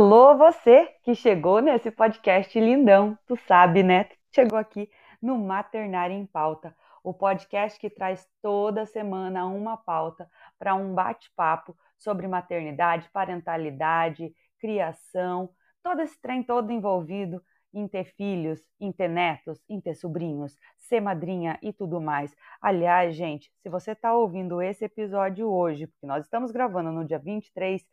Alô, você que chegou nesse podcast lindão, tu sabe, né? Chegou aqui no Maternário em Pauta, o podcast que traz toda semana uma pauta para um bate-papo sobre maternidade, parentalidade, criação, todo esse trem todo envolvido em ter filhos, em ter netos, em ter sobrinhos, ser madrinha e tudo mais. Aliás, gente, se você está ouvindo esse episódio hoje, porque nós estamos gravando no dia 23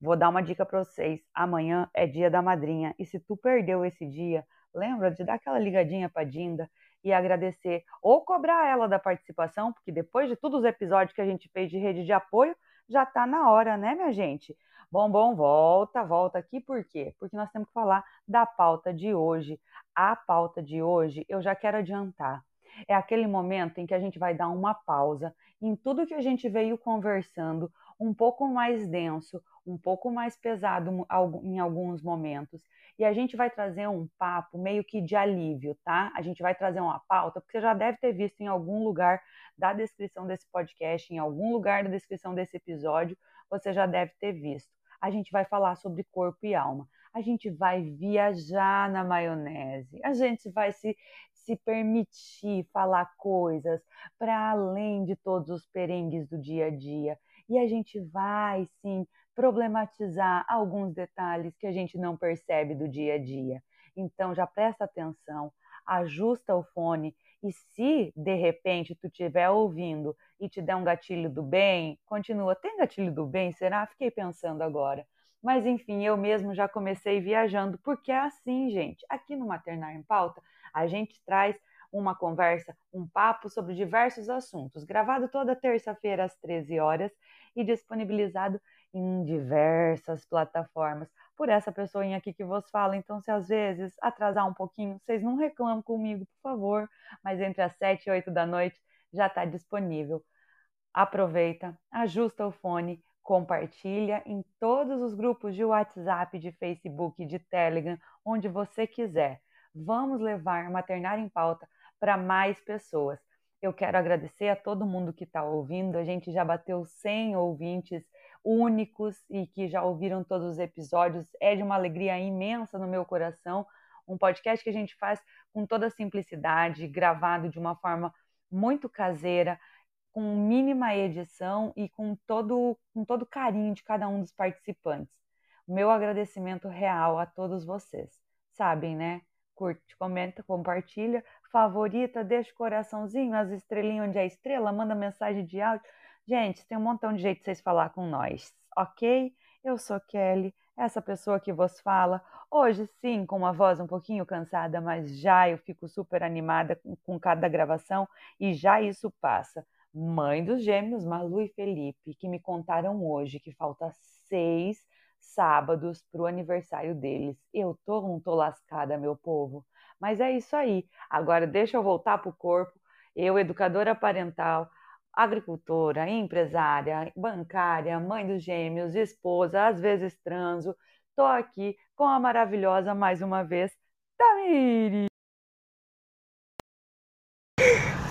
Vou dar uma dica para vocês. Amanhã é dia da madrinha e se tu perdeu esse dia, lembra de dar aquela ligadinha para Dinda e agradecer ou cobrar ela da participação, porque depois de todos os episódios que a gente fez de rede de apoio, já tá na hora, né, minha gente? Bom, bom, volta, volta aqui, por quê? Porque nós temos que falar da pauta de hoje. A pauta de hoje, eu já quero adiantar. É aquele momento em que a gente vai dar uma pausa em tudo que a gente veio conversando, um pouco mais denso, um pouco mais pesado em alguns momentos. E a gente vai trazer um papo meio que de alívio, tá? A gente vai trazer uma pauta, porque você já deve ter visto em algum lugar da descrição desse podcast, em algum lugar da descrição desse episódio, você já deve ter visto. A gente vai falar sobre corpo e alma. A gente vai viajar na maionese. A gente vai se, se permitir falar coisas para além de todos os perengues do dia a dia. E a gente vai, sim, problematizar alguns detalhes que a gente não percebe do dia a dia. Então já presta atenção, ajusta o fone e se de repente tu estiver ouvindo e te der um gatilho do bem, continua. Tem gatilho do bem? Será? Fiquei pensando agora. Mas enfim, eu mesmo já comecei viajando, porque é assim, gente. Aqui no Maternar em Pauta, a gente traz uma conversa, um papo sobre diversos assuntos, gravado toda terça-feira às 13 horas e disponibilizado em diversas plataformas por essa pessoinha aqui que vos fala. Então, se às vezes atrasar um pouquinho, vocês não reclamam comigo, por favor, mas entre as 7 e 8 da noite já está disponível. Aproveita, ajusta o fone, compartilha em todos os grupos de WhatsApp, de Facebook, de Telegram, onde você quiser. Vamos levar Maternário em Pauta para mais pessoas. Eu quero agradecer a todo mundo que está ouvindo. A gente já bateu 100 ouvintes únicos e que já ouviram todos os episódios. É de uma alegria imensa no meu coração. Um podcast que a gente faz com toda simplicidade, gravado de uma forma muito caseira, com mínima edição e com todo, com todo carinho de cada um dos participantes. Meu agradecimento real a todos vocês. Sabem, né? Curte, comenta, compartilha, favorita, deixa o coraçãozinho, as estrelinhas onde é estrela, manda mensagem de áudio. Gente, tem um montão de jeito de vocês falar com nós, ok? Eu sou Kelly, essa pessoa que vos fala. Hoje, sim, com uma voz um pouquinho cansada, mas já eu fico super animada com, cada gravação e já isso passa. Mãe dos gêmeos, Malu e Felipe, que me contaram hoje que falta seis sábados para o aniversário deles. Eu tô, não tô lascada, meu povo. Mas é isso aí. Agora deixa eu voltar pro corpo. Eu, educadora parental, agricultora, empresária, bancária, mãe dos gêmeos, esposa, às vezes transo. Tô aqui com a maravilhosa mais uma vez, Tamiri.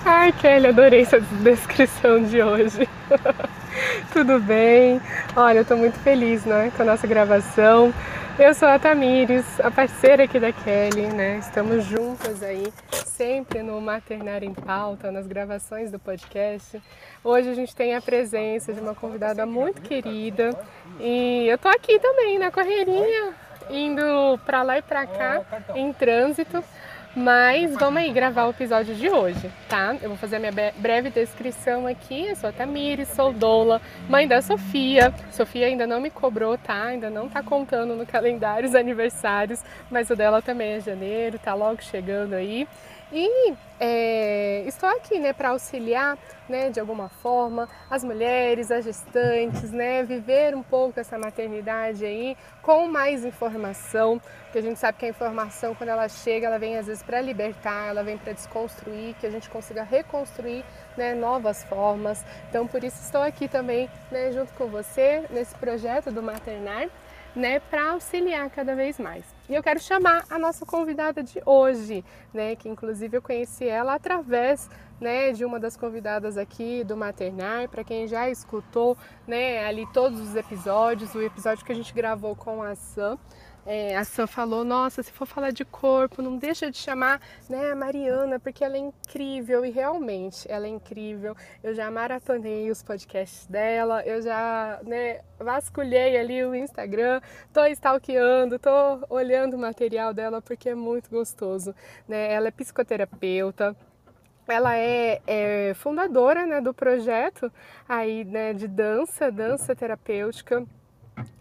Ai, Kelly, adorei essa descrição de hoje. Tudo bem? Olha, eu tô muito feliz, né, com a nossa gravação. Eu sou a Tamires, a parceira aqui da Kelly, né? Estamos juntas aí, sempre no Maternário em Pauta, nas gravações do podcast. Hoje a gente tem a presença de uma convidada muito querida e eu tô aqui também na correria, indo para lá e para cá em trânsito mas vamos aí gravar o episódio de hoje, tá? Eu vou fazer a minha breve descrição aqui. Eu sou a Tamires, sou doula, mãe da Sofia. Sofia ainda não me cobrou, tá? Ainda não tá contando no calendário os aniversários, mas o dela também é janeiro, tá logo chegando aí. E é, estou aqui né, para auxiliar né, de alguma forma as mulheres, as gestantes, né, viver um pouco essa maternidade aí com mais informação, porque a gente sabe que a informação quando ela chega, ela vem às vezes para libertar, ela vem para desconstruir, que a gente consiga reconstruir né, novas formas. Então por isso estou aqui também né, junto com você nesse projeto do Maternar né, para auxiliar cada vez mais. E eu quero chamar a nossa convidada de hoje, né, que inclusive eu conheci ela através né, de uma das convidadas aqui do Maternar, para quem já escutou, né, ali todos os episódios, o episódio que a gente gravou com a Sam, é, a Sam falou, nossa, se for falar de corpo, não deixa de chamar né, a Mariana, porque ela é incrível, e realmente ela é incrível. Eu já maratonei os podcasts dela, eu já né, vasculhei ali o Instagram, tô stalkeando, tô olhando o material dela porque é muito gostoso. Né? Ela é psicoterapeuta, ela é, é, fundadora né, do projeto aí né, de dança, dança terapêutica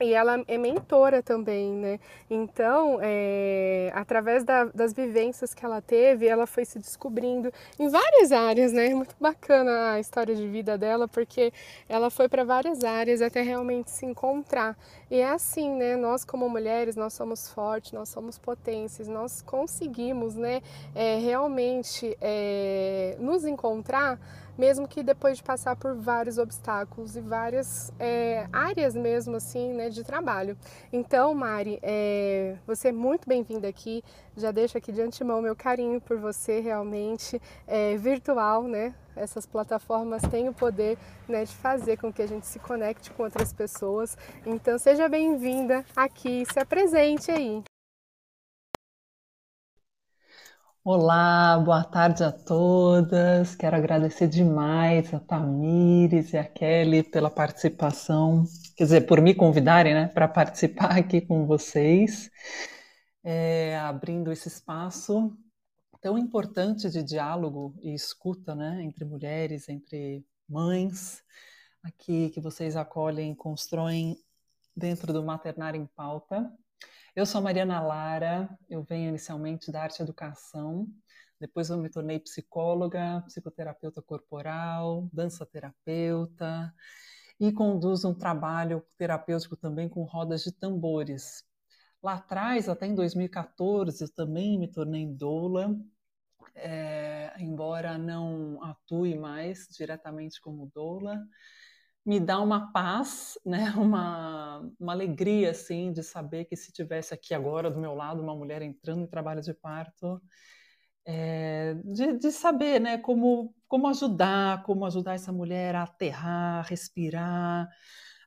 e ela é mentora também, né? Então, é, através da, das vivências que ela teve, ela foi se descobrindo em várias áreas, né? Muito bacana a história de vida dela, porque ela foi para várias áreas até realmente se encontrar. E é assim, né? Nós como mulheres, nós somos fortes, nós somos potências, nós conseguimos, né? É, realmente é, nos encontrar mesmo que depois de passar por vários obstáculos e várias é, áreas mesmo assim, né, de trabalho. Então, Mari, é, você é muito bem-vinda aqui. Já deixo aqui de antemão meu carinho por você, realmente é, virtual, né? Essas plataformas têm o poder né, de fazer com que a gente se conecte com outras pessoas. Então, seja bem-vinda aqui, se apresente aí. Olá, boa tarde a todas. Quero agradecer demais a Tamires e a Kelly pela participação, quer dizer, por me convidarem, né, para participar aqui com vocês, é, abrindo esse espaço tão importante de diálogo e escuta, né, entre mulheres, entre mães, aqui que vocês acolhem, constroem dentro do Maternário em Pauta. Eu sou Mariana Lara, eu venho inicialmente da arte educação, depois eu me tornei psicóloga, psicoterapeuta corporal, dança terapeuta e conduzo um trabalho terapêutico também com rodas de tambores. Lá atrás, até em 2014, eu também me tornei doula, é, embora não atue mais diretamente como doula me dá uma paz, né? Uma, uma alegria assim de saber que se tivesse aqui agora do meu lado uma mulher entrando em trabalho de parto, é, de, de, saber, né? Como como ajudar, como ajudar essa mulher a aterrar, respirar,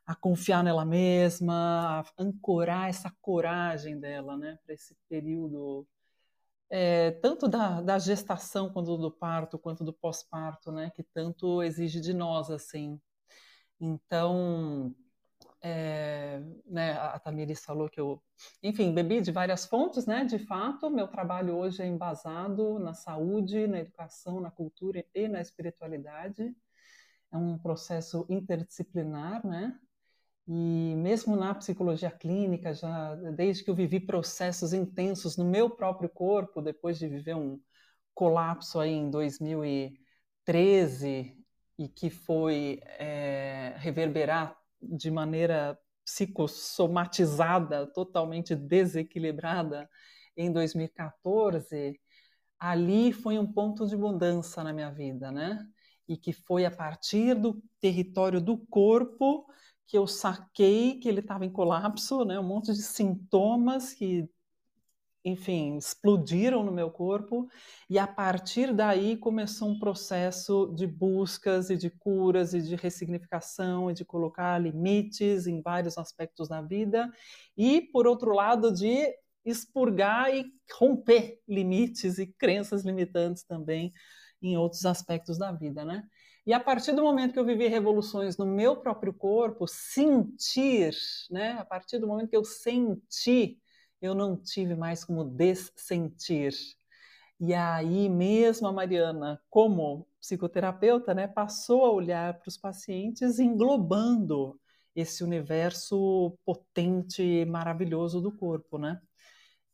a confiar nela mesma, a ancorar essa coragem dela, né? Para esse período é, tanto da, da, gestação quanto do parto, quanto do pós-parto, né, que tanto exige de nós, assim. Então, é, né, a Tamiris falou que eu, enfim, bebi de várias fontes, né? De fato, meu trabalho hoje é embasado na saúde, na educação, na cultura e na espiritualidade. É um processo interdisciplinar, né? E mesmo na psicologia clínica, já desde que eu vivi processos intensos no meu próprio corpo, depois de viver um colapso aí em 2013, e que foi é, reverberar de maneira psicossomatizada, totalmente desequilibrada em 2014, ali foi um ponto de mudança na minha vida, né? E que foi a partir do território do corpo que eu saquei que ele estava em colapso, né? Um monte de sintomas que enfim, explodiram no meu corpo, e a partir daí começou um processo de buscas e de curas e de ressignificação e de colocar limites em vários aspectos da vida, e por outro lado, de expurgar e romper limites e crenças limitantes também em outros aspectos da vida, né? E a partir do momento que eu vivi revoluções no meu próprio corpo, sentir, né? A partir do momento que eu senti eu não tive mais como dessentir. E aí mesmo a Mariana, como psicoterapeuta, né, passou a olhar para os pacientes englobando esse universo potente e maravilhoso do corpo, né?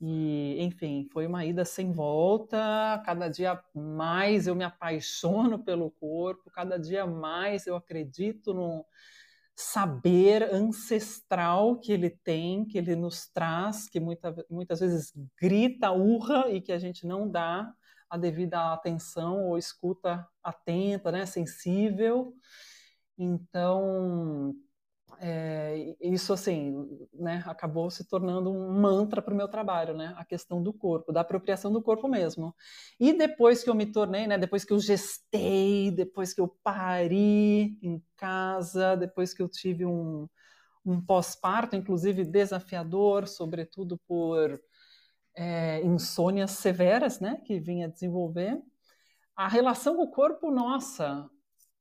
E, enfim, foi uma ida sem volta. Cada dia mais eu me apaixono pelo corpo, cada dia mais eu acredito no, saber ancestral que ele tem, que ele nos traz, que muita, muitas vezes grita, urra e que a gente não dá a devida atenção ou escuta atenta, né, sensível. Então, é, isso assim, né, acabou se tornando um mantra para o meu trabalho, né, a questão do corpo, da apropriação do corpo mesmo. E depois que eu me tornei, né, depois que eu gestei, depois que eu pari em casa, depois que eu tive um, um pós-parto, inclusive desafiador, sobretudo por é, insônias severas, né, que vinha desenvolver, a relação com o corpo, nossa,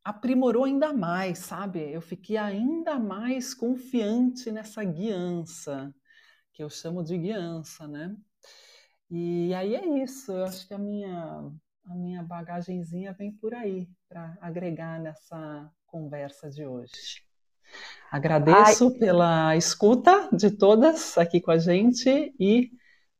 aprimorou ainda mais, sabe? Eu fiquei ainda mais confiante nessa guiança, que eu chamo de guiança, né? E aí é isso, eu acho que a minha, a minha bagagenzinha vem por aí, para agregar nessa conversa de hoje. Agradeço Ai. pela escuta de todas aqui com a gente e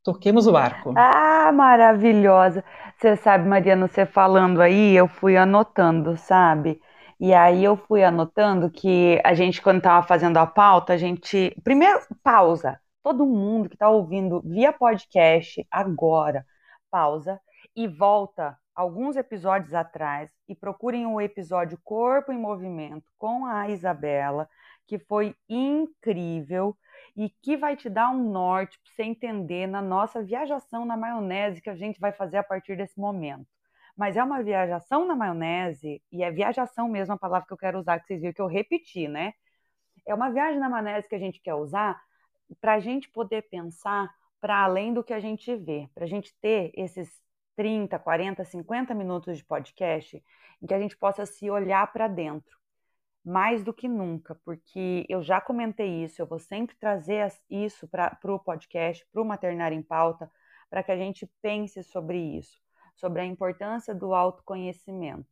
toquemos o barco. Ah, maravilhosa! Você sabe, Mariana, você falando aí, eu fui anotando, sabe? E aí eu fui anotando que a gente, quando estava fazendo a pauta, a gente. Primeiro, pausa. Todo mundo que está ouvindo via podcast agora, pausa e volta alguns episódios atrás e procurem o episódio Corpo em Movimento com a Isabela, que foi incrível e que vai te dar um norte para você entender na nossa viajação na maionese que a gente vai fazer a partir desse momento. Mas é uma viajação na maionese, e é viajação mesmo a palavra que eu quero usar, que vocês viram que eu repeti, né? É uma viagem na maionese que a gente quer usar para a gente poder pensar para além do que a gente vê, para a gente ter esses 30, 40, 50 minutos de podcast em que a gente possa se olhar para dentro mais do que nunca, porque eu já comentei isso, eu vou sempre trazer isso para o podcast, para o Maternário em Pauta, para que a gente pense sobre isso, sobre a importância do autoconhecimento.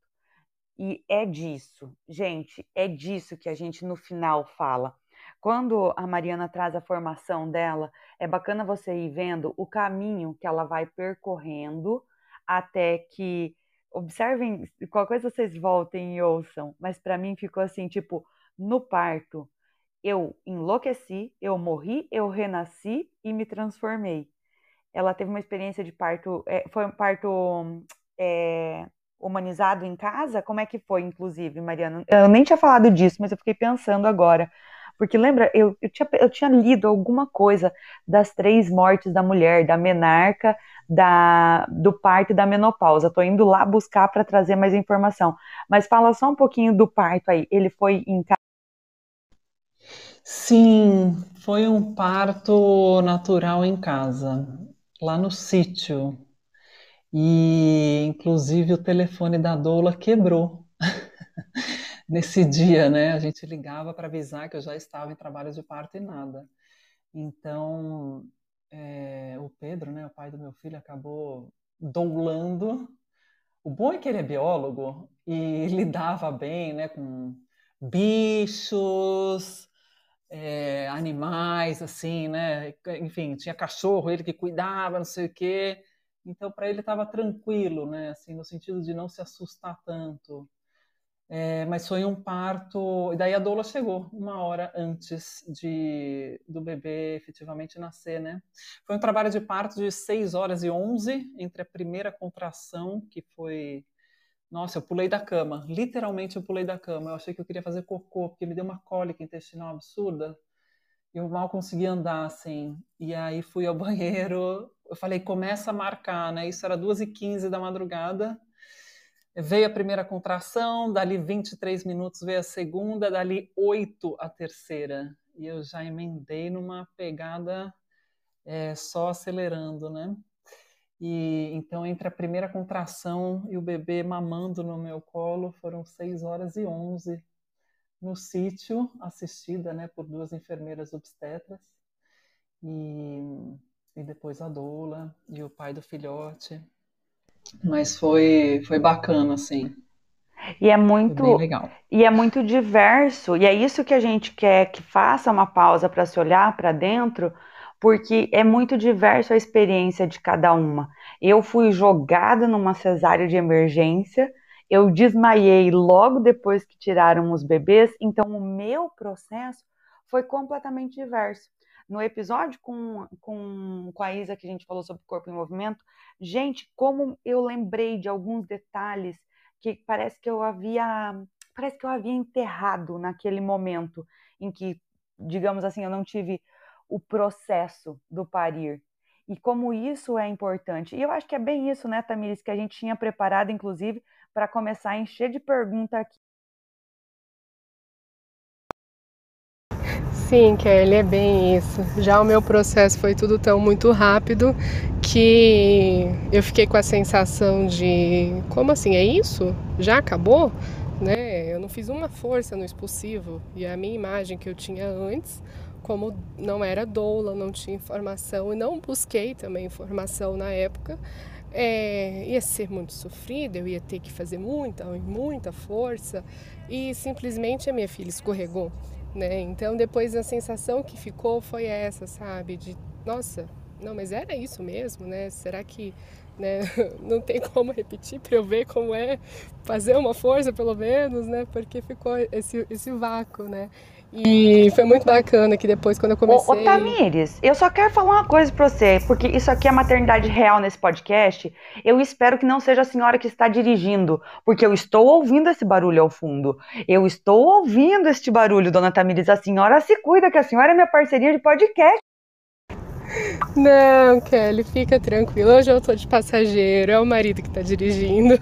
E é disso, gente, é disso que a gente no final fala. Quando a Mariana traz a formação dela, é bacana você ir vendo o caminho que ela vai percorrendo até que observem, qualquer coisa vocês voltem e ouçam, mas para mim ficou assim, tipo, no parto, eu enlouqueci, eu morri, eu renasci e me transformei. Ela teve uma experiência de parto, é, foi um parto é, humanizado em casa? Como é que foi, inclusive, Mariana? Eu nem tinha falado disso, mas eu fiquei pensando agora. Porque lembra, eu, eu, tinha, eu tinha lido alguma coisa das três mortes da mulher, da menarca, da, do parto e da menopausa. Estou indo lá buscar para trazer mais informação. Mas fala só um pouquinho do parto aí. Ele foi em casa? Sim, foi um parto natural em casa, lá no sítio. E, inclusive, o telefone da doula quebrou. Nesse dia, né? A gente ligava para avisar que eu já estava em trabalho de parto e nada. Então, é, o Pedro, né, o pai do meu filho, acabou doulando. O bom é que ele é biólogo e lidava bem né, com bichos, é, animais, assim, né? Enfim, tinha cachorro, ele que cuidava, não sei o quê. Então, para ele estava tranquilo, né? Assim, no sentido de não se assustar tanto. É, mas foi um parto. E daí a doula chegou uma hora antes de, do bebê efetivamente nascer, né? Foi um trabalho de parto de 6 horas e 11 entre a primeira contração, que foi. Nossa, eu pulei da cama. Literalmente eu pulei da cama. Eu achei que eu queria fazer cocô, porque me deu uma cólica intestinal absurda. Eu mal conseguia andar, assim. E aí fui ao banheiro. Eu falei, começa a marcar, né? Isso era 2h15 da madrugada. Veio a primeira contração, dali 23 minutos veio a segunda, dali 8 a terceira. E eu já emendei numa pegada é, só acelerando, né? E então, entre a primeira contração e o bebê mamando no meu colo, foram 6 horas e 11 no sítio, assistida né, por duas enfermeiras obstetras. E, e depois a doula e o pai do filhote. Mas foi, foi bacana, assim. E é muito e é muito diverso, e é isso que a gente quer que faça uma pausa para se olhar para dentro, porque é muito diverso a experiência de cada uma. Eu fui jogada numa cesárea de emergência, eu desmaiei logo depois que tiraram os bebês, então o meu processo foi completamente diverso. No episódio com, com, com a Isa, que a gente falou sobre corpo em movimento, gente, como eu lembrei de alguns detalhes que parece que eu havia parece que eu havia enterrado naquele momento em que, digamos assim, eu não tive o processo do parir. E como isso é importante. E eu acho que é bem isso, né, Tamires, que a gente tinha preparado, inclusive, para começar a encher de pergunta aqui. Sim, Kelly, é bem isso. Já o meu processo foi tudo tão muito rápido que eu fiquei com a sensação de como assim é isso? Já acabou? Né? Eu não fiz uma força no expulsivo e a minha imagem que eu tinha antes, como não era doula, não tinha informação e não busquei também informação na época, é, ia ser muito sofrido, eu ia ter que fazer muita, muita força e simplesmente a minha filha escorregou né? Então depois a sensação que ficou foi essa, sabe? De nossa, não, mas era isso mesmo, né? Será que né? não tem como repetir para eu ver como é fazer uma força pelo menos, né? Porque ficou esse, esse vácuo, né? E foi muito bacana que depois, quando eu comecei. Ô, ô Tamires, eu só quero falar uma coisa pra você, porque isso aqui é maternidade real nesse podcast. Eu espero que não seja a senhora que está dirigindo, porque eu estou ouvindo esse barulho ao fundo. Eu estou ouvindo este barulho, dona Tamires. A senhora se cuida, que a senhora é minha parceria de podcast. Não, Kelly, fica tranquila. Hoje eu tô de passageiro, é o marido que tá dirigindo.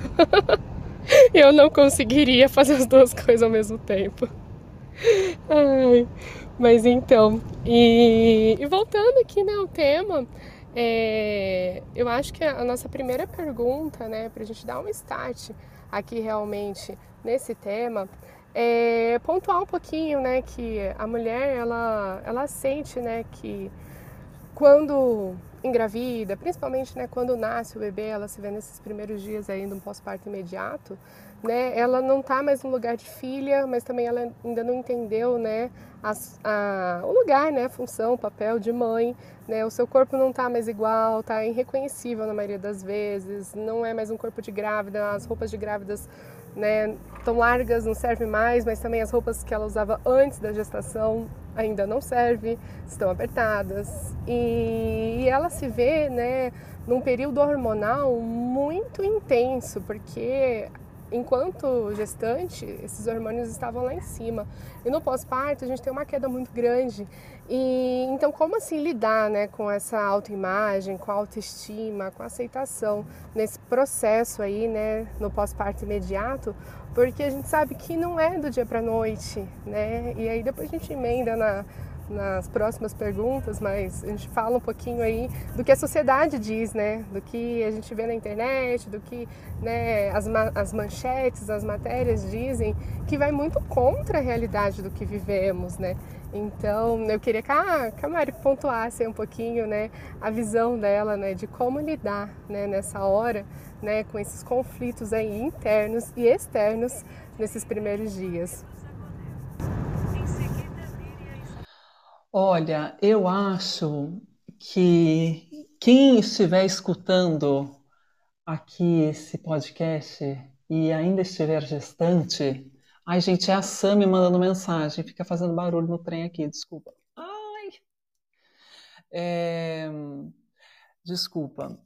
eu não conseguiria fazer as duas coisas ao mesmo tempo. Ai, mas então, e, e, voltando aqui né, ao tema, é, eu acho que a nossa primeira pergunta, né, para a gente dar um start aqui realmente nesse tema, é pontuar um pouquinho, né, que a mulher ela, ela sente, né, que quando engravida, principalmente, né, quando nasce o bebê, ela se vê nesses primeiros dias aí um pós-parto imediato, né, ela não está mais no lugar de filha, mas também ela ainda não entendeu, né, as, a, o lugar, né, a função, o papel de mãe, né, o seu corpo não está mais igual, está irreconhecível na maioria das vezes, não é mais um corpo de grávida, as roupas de grávidas, né, tão largas não servem mais, mas também as roupas que ela usava antes da gestação ainda não servem, estão apertadas. E, e ela se vê, né, num período hormonal muito intenso, porque enquanto gestante, esses hormônios estavam lá em cima. E no pós-parto, a gente tem uma queda muito grande. E então, como assim lidar né, com essa autoimagem, com a autoestima, com a aceitação nesse processo aí, né, no pós-parto imediato? Porque a gente sabe que não é do dia para noite, né? E aí depois a gente emenda na nas próximas perguntas, mas a gente fala um pouquinho aí do que a sociedade diz, né? Do que a gente vê na internet, do que né, as, as manchetes, as matérias dizem, que vai muito contra a realidade do que vivemos, né? Então, eu queria que a, que a Mari pontuasse um pouquinho, né, a visão dela, né, de como lidar, né, nessa hora, né, com esses conflitos aí internos e externos nesses primeiros dias. Olha, eu acho que quem estiver escutando aqui esse podcast e ainda estiver gestante, ai gente, é a Sami mandando mensagem, fica fazendo barulho no trem aqui, desculpa. Ai. É, desculpa.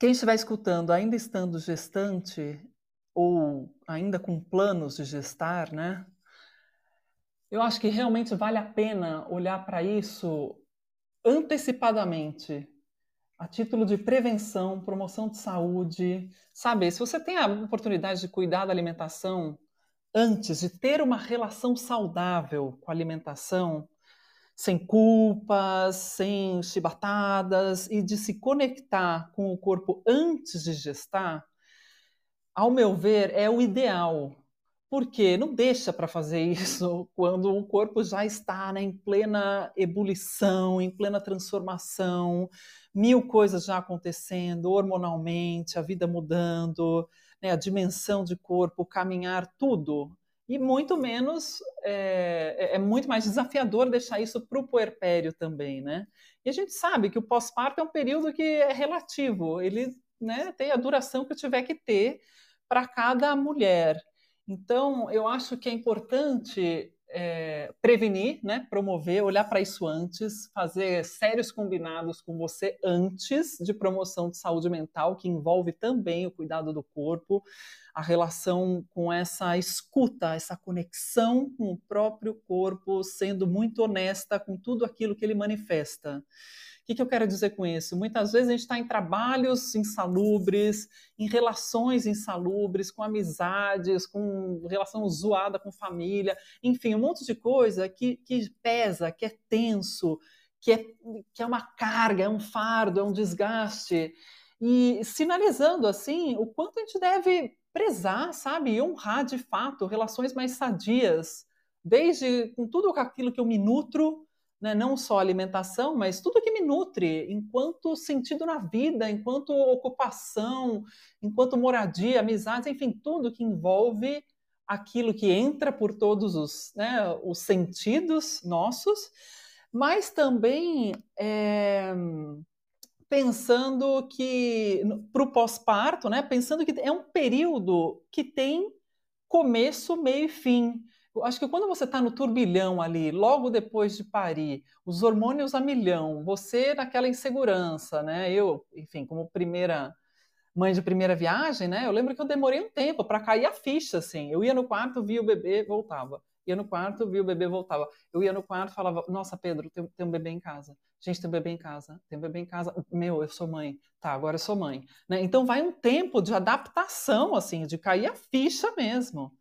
Quem estiver escutando, ainda estando gestante ou ainda com planos de gestar, né? Eu acho que realmente vale a pena olhar para isso antecipadamente, a título de prevenção, promoção de saúde. Sabe, se você tem a oportunidade de cuidar da alimentação antes, de ter uma relação saudável com a alimentação, sem culpas, sem chibatadas e de se conectar com o corpo antes de gestar, ao meu ver, é o ideal. Porque não deixa para fazer isso quando o corpo já está né, em plena ebulição, em plena transformação, mil coisas já acontecendo hormonalmente, a vida mudando, né, a dimensão de corpo, caminhar, tudo. E muito menos, é, é, é muito mais desafiador deixar isso para o puerpério também, né? E a gente sabe que o pós-parto é um período que é relativo, ele né, tem a duração que tiver que ter para cada mulher. Então, eu acho que é importante é, prevenir, né, promover, olhar para isso antes, fazer sérios combinados com você antes de promoção de saúde mental, que envolve também o cuidado do corpo, a relação com essa escuta, essa conexão com o próprio corpo, sendo muito honesta com tudo aquilo que ele manifesta. O que, que eu quero dizer com isso? Muitas vezes a gente está em trabalhos insalubres, em relações insalubres, com amizades, com relação zoada com família, enfim, um monte de coisa que, que pesa, que é tenso, que é, que é uma carga, é um fardo, é um desgaste. E sinalizando assim o quanto a gente deve prezar, sabe, e honrar de fato relações mais sadias, desde com tudo aquilo que eu me nutro né? não só alimentação, mas tudo que me nutre, enquanto sentido na vida, enquanto ocupação, enquanto moradia, amizades, enfim, tudo que envolve aquilo que entra por todos os, né, os sentidos nossos, mas também é, pensando que para o pós-parto, né, pensando que é um período que tem começo, meio e fim acho que quando você está no turbilhão ali, logo depois de parir, os hormônios a milhão, você naquela insegurança, né? Eu, enfim, como primeira mãe de primeira viagem, né? Eu lembro que eu demorei um tempo para cair a ficha, assim. Eu ia no quarto, via o bebê, voltava. Ia no quarto, via o bebê, voltava. Eu ia no quarto, falava: Nossa, Pedro, tem, tem um bebê em casa. Gente, tem um bebê em casa. Tem um bebê em casa. Meu, eu sou mãe. Tá, agora eu sou mãe. Né? Então vai um tempo de adaptação, assim, de cair a ficha mesmo.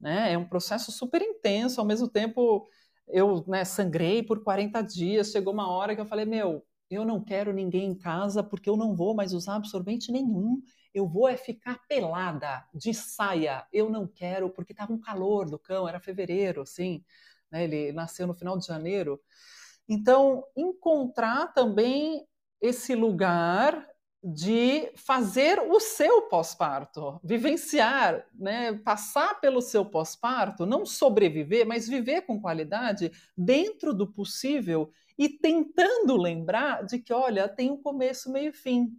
Né? É um processo super intenso, ao mesmo tempo eu né, sangrei por 40 dias, chegou uma hora que eu falei, meu, eu não quero ninguém em casa porque eu não vou mais usar absorvente nenhum, eu vou é ficar pelada, de saia, eu não quero, porque estava um calor do cão, era fevereiro, assim, né, ele nasceu no final de janeiro. Então, encontrar também esse lugar de fazer o seu pós-parto, vivenciar, né, passar pelo seu pós-parto, não sobreviver, mas viver com qualidade dentro do possível e tentando lembrar de que, olha, tem um começo, meio e fim.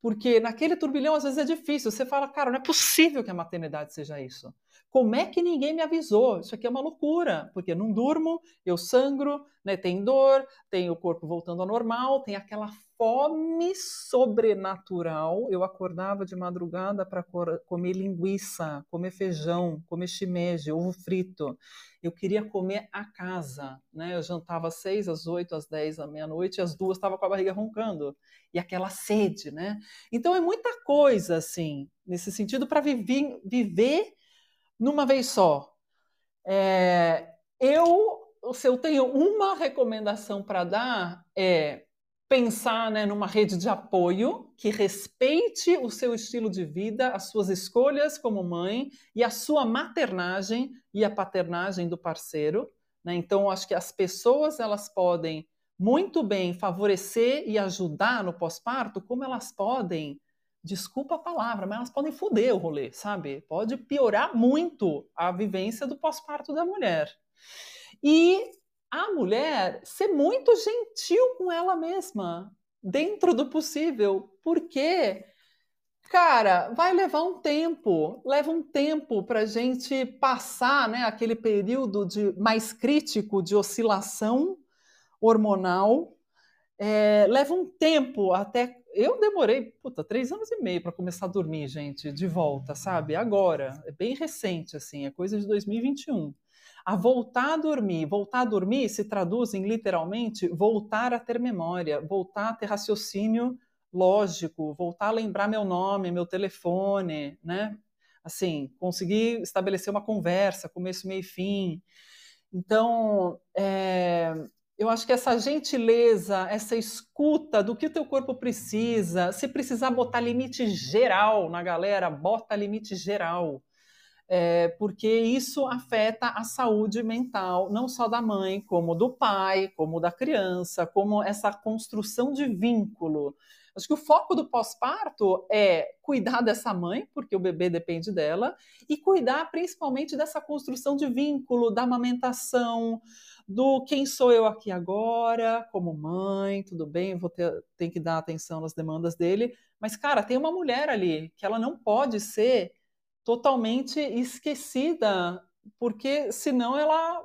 Porque naquele turbilhão às vezes é difícil. Você fala, cara, não é possível que a maternidade seja isso. Como é que ninguém me avisou? Isso aqui é uma loucura, porque não durmo, eu sangro, né, tem dor, tem o corpo voltando ao normal, tem aquela fome sobrenatural. Eu acordava de madrugada para comer linguiça, comer feijão, comer shimeji, ovo frito. Eu queria comer a casa, né? Eu jantava às seis, às oito, às dez, à meia-noite, às duas estava com a barriga roncando. E aquela sede, né? Então é muita coisa, assim, nesse sentido, para viver, viver numa vez só. É, eu, se eu tenho uma recomendação para dar, é pensar né, numa rede de apoio que respeite o seu estilo de vida, as suas escolhas como mãe e a sua maternagem e a paternagem do parceiro. Né? Então, acho que as pessoas elas podem muito bem favorecer e ajudar no pós-parto, como elas podem, desculpa a palavra, mas elas podem foder o rolê, sabe? Pode piorar muito a vivência do pós-parto da mulher. E a mulher ser muito gentil com ela mesma, dentro do possível, porque, cara, vai levar um tempo, leva um tempo para a gente passar né, aquele período de, mais crítico de oscilação hormonal. É, leva um tempo até. Eu demorei, puta, três anos e meio para começar a dormir, gente, de volta, sabe? Agora, é bem recente, assim, é coisa de 2021 a voltar a dormir. Voltar a dormir se traduz em literalmente voltar a ter memória, voltar a ter raciocínio lógico, voltar a lembrar meu nome, meu telefone, né? Assim, conseguir estabelecer uma conversa, começo, meio e fim. Então, é, eu acho que essa gentileza, essa escuta do que o teu corpo precisa, se precisar botar limite geral na galera, bota limite geral é, porque isso afeta a saúde mental, não só da mãe, como do pai, como da criança, como essa construção de vínculo. Acho que o foco do pós-parto é cuidar dessa mãe, porque o bebê depende dela, e cuidar principalmente dessa construção de vínculo, da amamentação, do quem sou eu aqui agora, como mãe, tudo bem, vou ter, ter que dar atenção às demandas dele, mas, cara, tem uma mulher ali que ela não pode ser totalmente esquecida, porque senão ela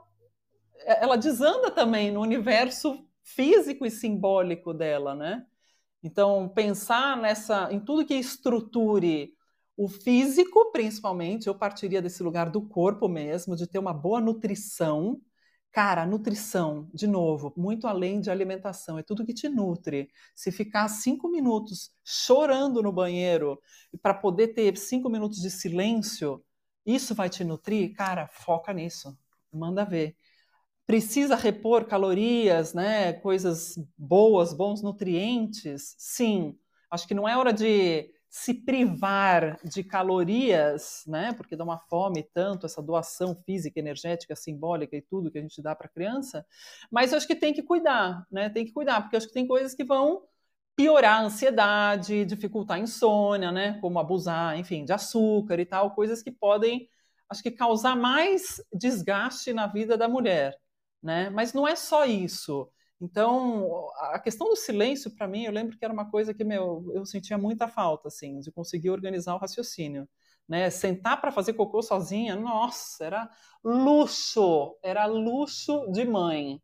ela desanda também no universo físico e simbólico dela, né? Então, pensar nessa, em tudo que estruture o físico, principalmente, eu partiria desse lugar do corpo mesmo, de ter uma boa nutrição. Cara, nutrição, de novo, muito além de alimentação, é tudo que te nutre. Se ficar cinco minutos chorando no banheiro para poder ter cinco minutos de silêncio, isso vai te nutrir? Cara, foca nisso, manda ver. Precisa repor calorias, né? Coisas boas, bons nutrientes? Sim. Acho que não é hora de se privar de calorias, né? Porque dá uma fome tanto essa doação física, energética, simbólica e tudo que a gente dá para a criança. Mas acho que tem que cuidar, né? Tem que cuidar, porque acho que tem coisas que vão piorar a ansiedade, dificultar a insônia, né? Como abusar, enfim, de açúcar e tal, coisas que podem, acho que causar mais desgaste na vida da mulher, né? Mas não é só isso. Então, a questão do silêncio, para mim, eu lembro que era uma coisa que meu, eu sentia muita falta, assim, de conseguir organizar o raciocínio. Né? Sentar para fazer cocô sozinha, nossa, era luxo, era luxo de mãe.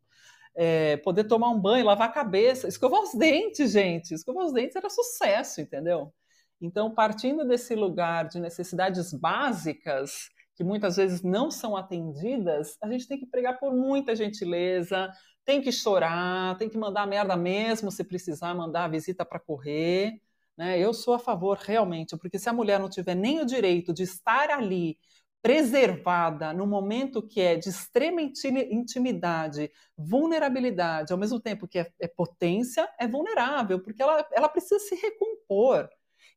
É, poder tomar um banho, lavar a cabeça, escovar os dentes, gente, escovar os dentes era sucesso, entendeu? Então, partindo desse lugar de necessidades básicas, que muitas vezes não são atendidas, a gente tem que pregar por muita gentileza, tem que chorar, tem que mandar merda mesmo se precisar mandar a visita para correr. Né? Eu sou a favor realmente, porque se a mulher não tiver nem o direito de estar ali preservada no momento que é de extrema intimidade, vulnerabilidade, ao mesmo tempo que é, é potência, é vulnerável, porque ela, ela precisa se recompor.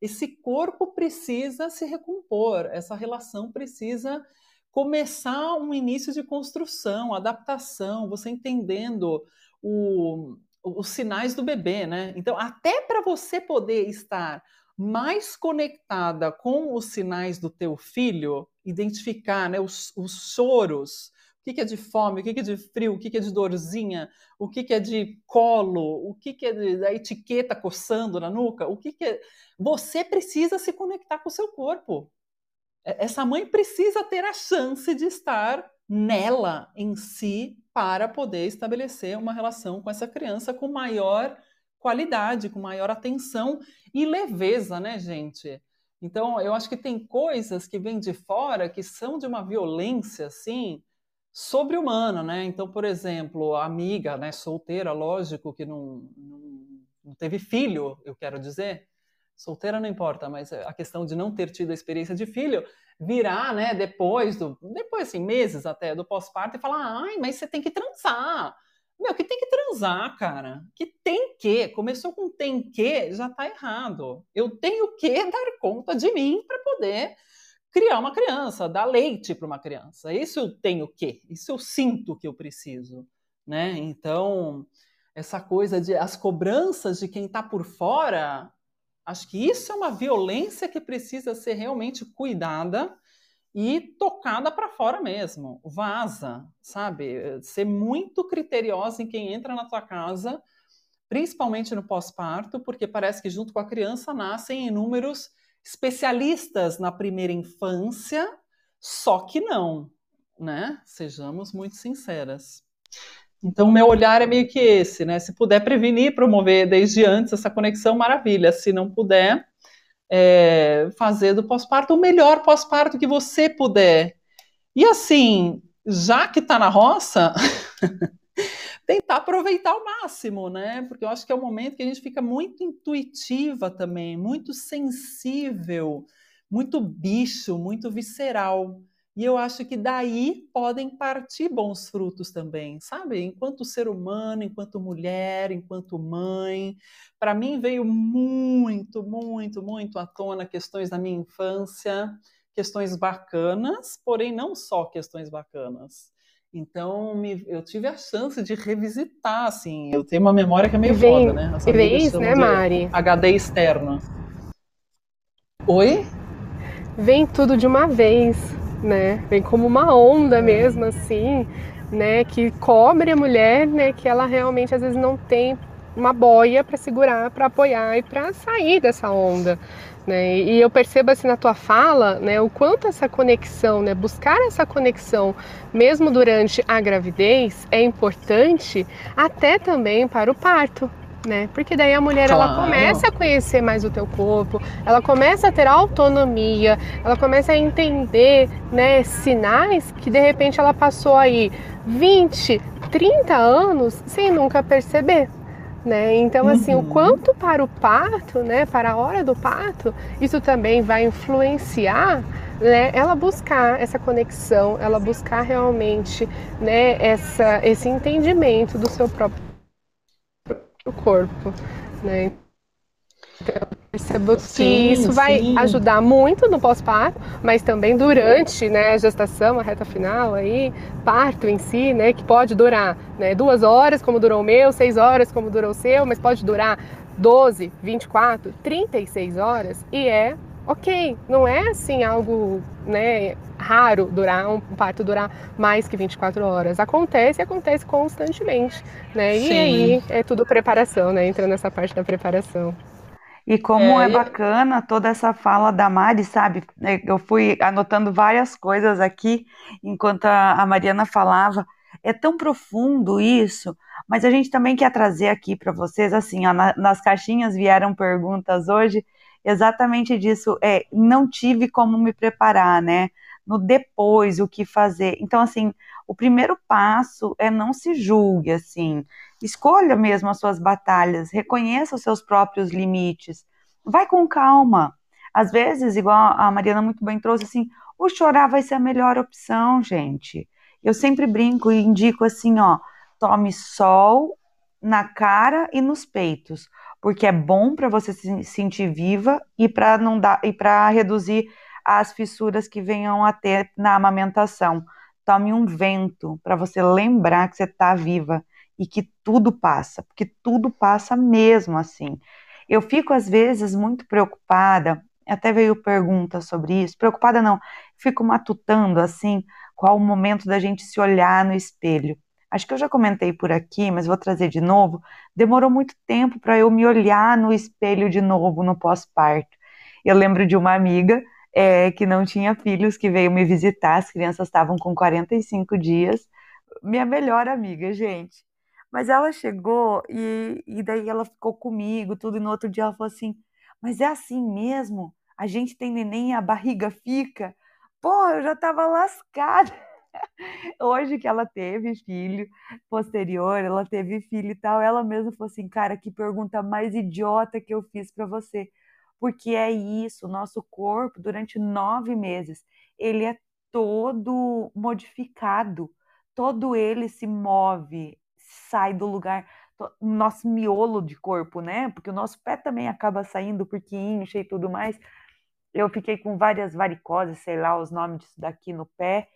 Esse corpo precisa se recompor, essa relação precisa começar um início de construção, adaptação, você entendendo o, os sinais do bebê, né? Então, até para você poder estar mais conectada com os sinais do teu filho, identificar né, os, os choros, que, que, é de fome, o que, que, é de frio, o que, que é de dorzinha, o que, que é de colo, o que, que é da etiqueta coçando na nuca, o que, que é... Você precisa se conectar com o seu corpo. Essa mãe precisa ter a chance de estar nela em si para poder estabelecer uma relação com essa criança com maior qualidade, com maior atenção e leveza, né, gente? Então, eu acho que tem coisas que vêm de fora que são de uma violência, assim, sobre-humana, né? Então, por exemplo, amiga, né, solteira, lógico, que não, não, não teve filho, eu quero dizer, solteira não importa, mas a questão de não ter tido a experiência de filho, virar, né, depois do, depois assim, meses até do pós-parto e falar, ai, mas você tem que transar. Meu, que tem que transar, cara? Que tem que, começou com tem que, já tá errado. Eu tenho que dar conta de mim para poder criar uma criança, dar leite para uma criança. Isso eu tenho que, isso eu sinto que eu preciso, né? Então, essa coisa de as cobranças de quem está por fora, Acho que isso é uma violência que precisa ser realmente cuidada e tocada para fora mesmo. Vaza, sabe? Ser muito criteriosa em quem entra na tua casa, principalmente no pós-parto, porque parece que junto com a criança nascem inúmeros especialistas na primeira infância, só que não, né? Sejamos muito sinceras. Então, meu olhar é meio que esse, né? Se puder prevenir, promover desde antes essa conexão, maravilha. Se não puder, é, fazer do pós-parto o melhor pós-parto que você puder. E assim, já que está na roça, tentar aproveitar ao máximo, né? Porque eu acho que é o momento que a gente fica muito intuitiva também, muito sensível, muito bicho, muito visceral. E eu acho que daí podem partir bons frutos também, sabe? Enquanto ser humano, enquanto mulher, enquanto mãe. Para mim veio muito, muito, muito à tona questões da minha infância, questões bacanas, porém não só questões bacanas. Então, me, eu tive a chance de revisitar, assim. Eu tenho uma memória que é meio vem, foda, né? Essa vez, né, Mari? HD externo. Oi? Vem tudo de uma vez né? Vem como uma onda mesmo, assim, né? Que cobre a mulher, né? Que ela realmente às vezes não tem uma boia para segurar, para apoiar e para sair dessa onda, Né? E eu percebo assim na tua fala, né, o quanto essa conexão, né, buscar essa conexão mesmo durante a gravidez é importante até também para o parto, né? Porque daí a mulher claro. ela começa a conhecer mais o teu corpo, ela começa a ter autonomia, ela começa a entender, né, sinais que de repente ela passou aí 20, 30 anos sem nunca perceber. Né? Então, assim, uhum. o quanto para o parto, né, para a hora do parto, isso também vai influenciar né, ela buscar essa conexão, ela buscar realmente né, essa, esse entendimento do seu próprio corpo. Né? Então, percebo sim, que isso sim. vai ajudar muito no pós-parto, mas também durante né, a gestação, a reta final aí, parto em si, né, que pode durar né, duas horas, como durou o meu, seis horas, como durou o seu, mas pode durar 12, 24, 36 horas e é ok, não é assim algo né, raro durar um parto durar mais que 24 horas. Acontece e acontece constantemente, né? E Sim. aí é tudo preparação, né? Entra nessa parte da preparação. E como é, é bacana toda essa fala da Mari, sabe? É, eu fui anotando várias coisas aqui enquanto a Mariana falava. É tão profundo isso, mas a gente também quer trazer aqui para vocês, assim, ó, na, nas caixinhas vieram perguntas hoje, exatamente disso. É, não tive como me preparar, né? No depois, o que fazer. Então, assim, o primeiro passo é não se julgue, assim. Escolha mesmo as suas batalhas, reconheça os seus próprios limites. Vai com calma. Às vezes, igual a Mariana muito bem trouxe, assim, o chorar vai ser a melhor opção, gente. Eu sempre brinco e indico assim, ó, tome sol na cara e nos peitos, porque é bom para você se sentir viva e para não dar e para reduzir as fissuras que venham a ter na amamentação. Tome um vento para você lembrar que você está viva e que tudo passa, porque tudo passa mesmo assim. Eu fico às vezes muito preocupada, até veio pergunta sobre isso, preocupada não, fico matutando assim, qual o momento da gente se olhar no espelho. Acho que eu já comentei por aqui, mas vou trazer de novo. Demorou muito tempo para eu me olhar no espelho de novo no pós-parto. Eu lembro de uma amiga é, que não tinha filhos, que veio me visitar, as crianças estavam com 45 dias. Minha melhor amiga, gente. Mas ela chegou e, e daí ela ficou comigo, tudo, e no outro dia ela falou assim: Mas é assim mesmo? A gente tem neném e a barriga fica? Pô, eu já tava lascada. Hoje que ela teve filho, posterior, ela teve filho e tal, ela mesma falou assim: Cara, que pergunta mais idiota que eu fiz para você. Porque é isso, nosso corpo, durante nove meses, ele é todo modificado, todo ele se move, sai do lugar, nosso miolo de corpo, né? Porque o nosso pé também acaba saindo porque incha e tudo mais. Eu fiquei com várias varicoses, sei lá os nomes disso daqui no pé,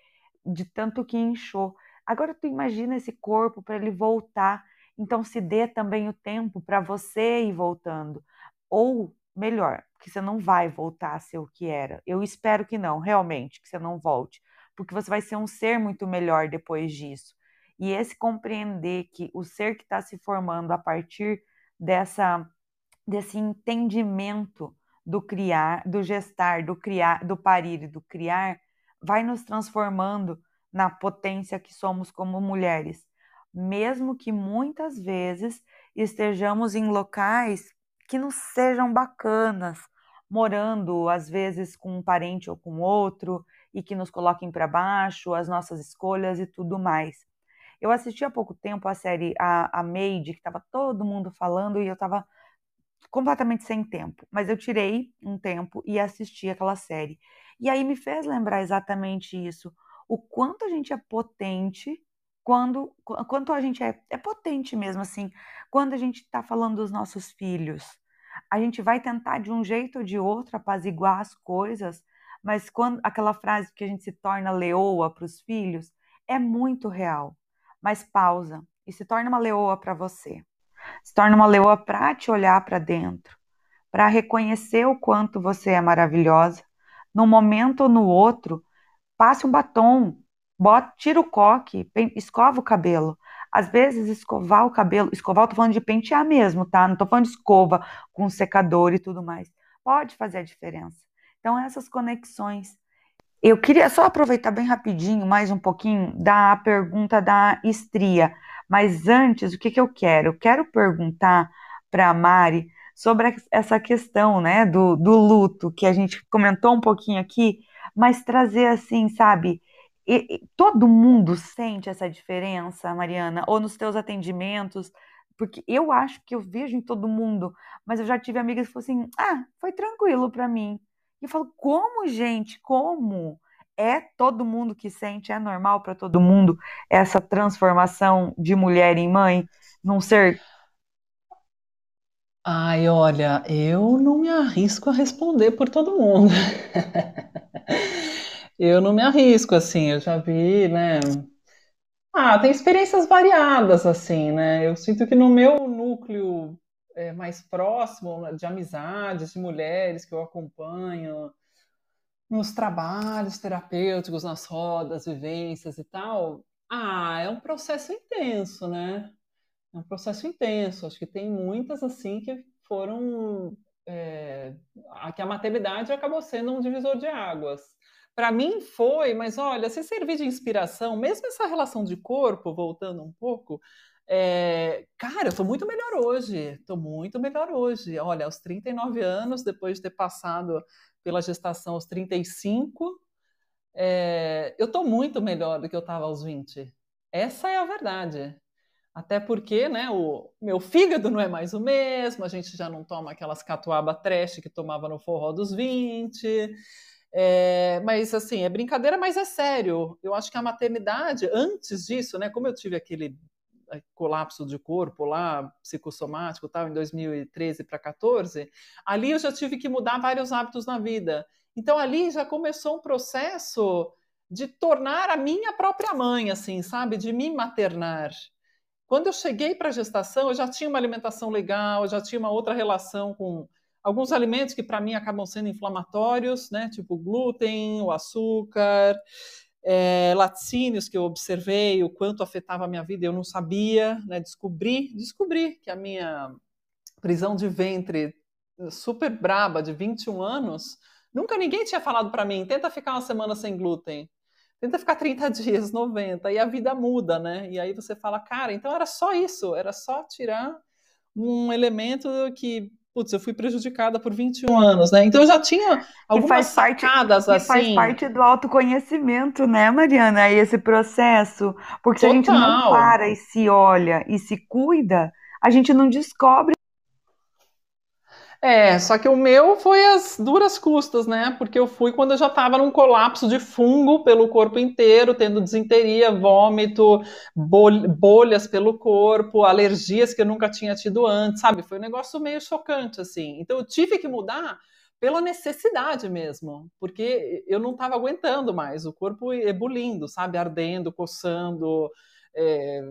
de tanto que inchou. Agora tu imagina esse corpo para ele voltar, então se dê também o tempo para você ir voltando. Ou melhor, que você não vai voltar a ser o que era. Eu espero que não, realmente, que você não volte, porque você vai ser um ser muito melhor depois disso. E esse compreender que o ser que está se formando a partir dessa desse entendimento do criar, do gestar, do criar, do parir e do criar, vai nos transformando na potência que somos como mulheres, mesmo que muitas vezes estejamos em locais que não sejam bacanas, morando às vezes com um parente ou com outro e que nos coloquem para baixo, as nossas escolhas e tudo mais. Eu assisti há pouco tempo a série A, a Maid, que estava todo mundo falando e eu estava completamente sem tempo, mas eu tirei um tempo e assisti aquela série. E aí me fez lembrar exatamente isso, o quanto a gente é potente quando quanto a gente é, é potente mesmo assim, quando a gente está falando dos nossos filhos. A gente vai tentar de um jeito ou de outro apaziguar as coisas, mas quando aquela frase que a gente se torna leoa para os filhos é muito real. Mas pausa e se torna uma leoa para você. Se torna uma leoa para te olhar para dentro, para reconhecer o quanto você é maravilhosa, num momento ou no outro, passe um batom, bota, tira o coque, escova o cabelo. Às vezes, escovar o cabelo, escovar, eu tô falando de pentear mesmo, tá? Não tô falando de escova com secador e tudo mais. pode fazer a diferença. Então, essas conexões. Eu queria só aproveitar bem rapidinho, mais um pouquinho, da pergunta da estria. Mas antes, o que, que eu quero? Eu quero perguntar para a Mari sobre essa questão né, do, do luto, que a gente comentou um pouquinho aqui, mas trazer assim, sabe? E, e, todo mundo sente essa diferença, Mariana? Ou nos teus atendimentos? Porque eu acho que eu vejo em todo mundo, mas eu já tive amigas que falaram assim: ah, foi tranquilo para mim. E eu falo: como, gente? Como? É todo mundo que sente? É normal para todo mundo essa transformação de mulher em mãe? Num ser Ai, olha, eu não me arrisco a responder por todo mundo. Eu não me arrisco, assim, eu já vi, né? Ah, tem experiências variadas, assim, né? Eu sinto que no meu núcleo é, mais próximo de amizades, de mulheres que eu acompanho, nos trabalhos terapêuticos, nas rodas, vivências e tal, ah, é um processo intenso, né? É um processo intenso. Acho que tem muitas, assim, que foram. É, que a maternidade acabou sendo um divisor de águas para mim foi, mas olha, se servir de inspiração, mesmo essa relação de corpo, voltando um pouco, é, cara, eu tô muito melhor hoje, tô muito melhor hoje. Olha, aos 39 anos, depois de ter passado pela gestação aos 35, é, eu tô muito melhor do que eu estava aos 20. Essa é a verdade. Até porque, né, o meu fígado não é mais o mesmo, a gente já não toma aquelas catuaba trash que tomava no forró dos 20. É, mas assim, é brincadeira, mas é sério. Eu acho que a maternidade, antes disso, né, como eu tive aquele colapso de corpo lá, psicossomático, tal, em 2013 para 14, ali eu já tive que mudar vários hábitos na vida. Então ali já começou um processo de tornar a minha própria mãe, assim, sabe, de me maternar. Quando eu cheguei para a gestação, eu já tinha uma alimentação legal, eu já tinha uma outra relação com alguns alimentos que para mim acabam sendo inflamatórios, né, tipo glúten, o açúcar, é, laticínios que eu observei o quanto afetava a minha vida, eu não sabia, né, descobri, descobri que a minha prisão de ventre super braba de 21 anos, nunca ninguém tinha falado para mim, tenta ficar uma semana sem glúten. Tenta ficar 30 dias, 90, e a vida muda, né? E aí você fala, cara, então era só isso, era só tirar um elemento que putz, eu fui prejudicada por 21 anos, né? Então eu já tinha algumas parte, sacadas assim. faz parte do autoconhecimento, né, Mariana? Esse processo. Porque se Total. a gente não para e se olha e se cuida, a gente não descobre é, só que o meu foi as duras custas, né? Porque eu fui quando eu já estava num colapso de fungo pelo corpo inteiro, tendo desinteria, vômito, bolhas pelo corpo, alergias que eu nunca tinha tido antes, sabe? Foi um negócio meio chocante, assim. Então eu tive que mudar pela necessidade mesmo, porque eu não estava aguentando mais, o corpo ebulindo, sabe? Ardendo, coçando. É,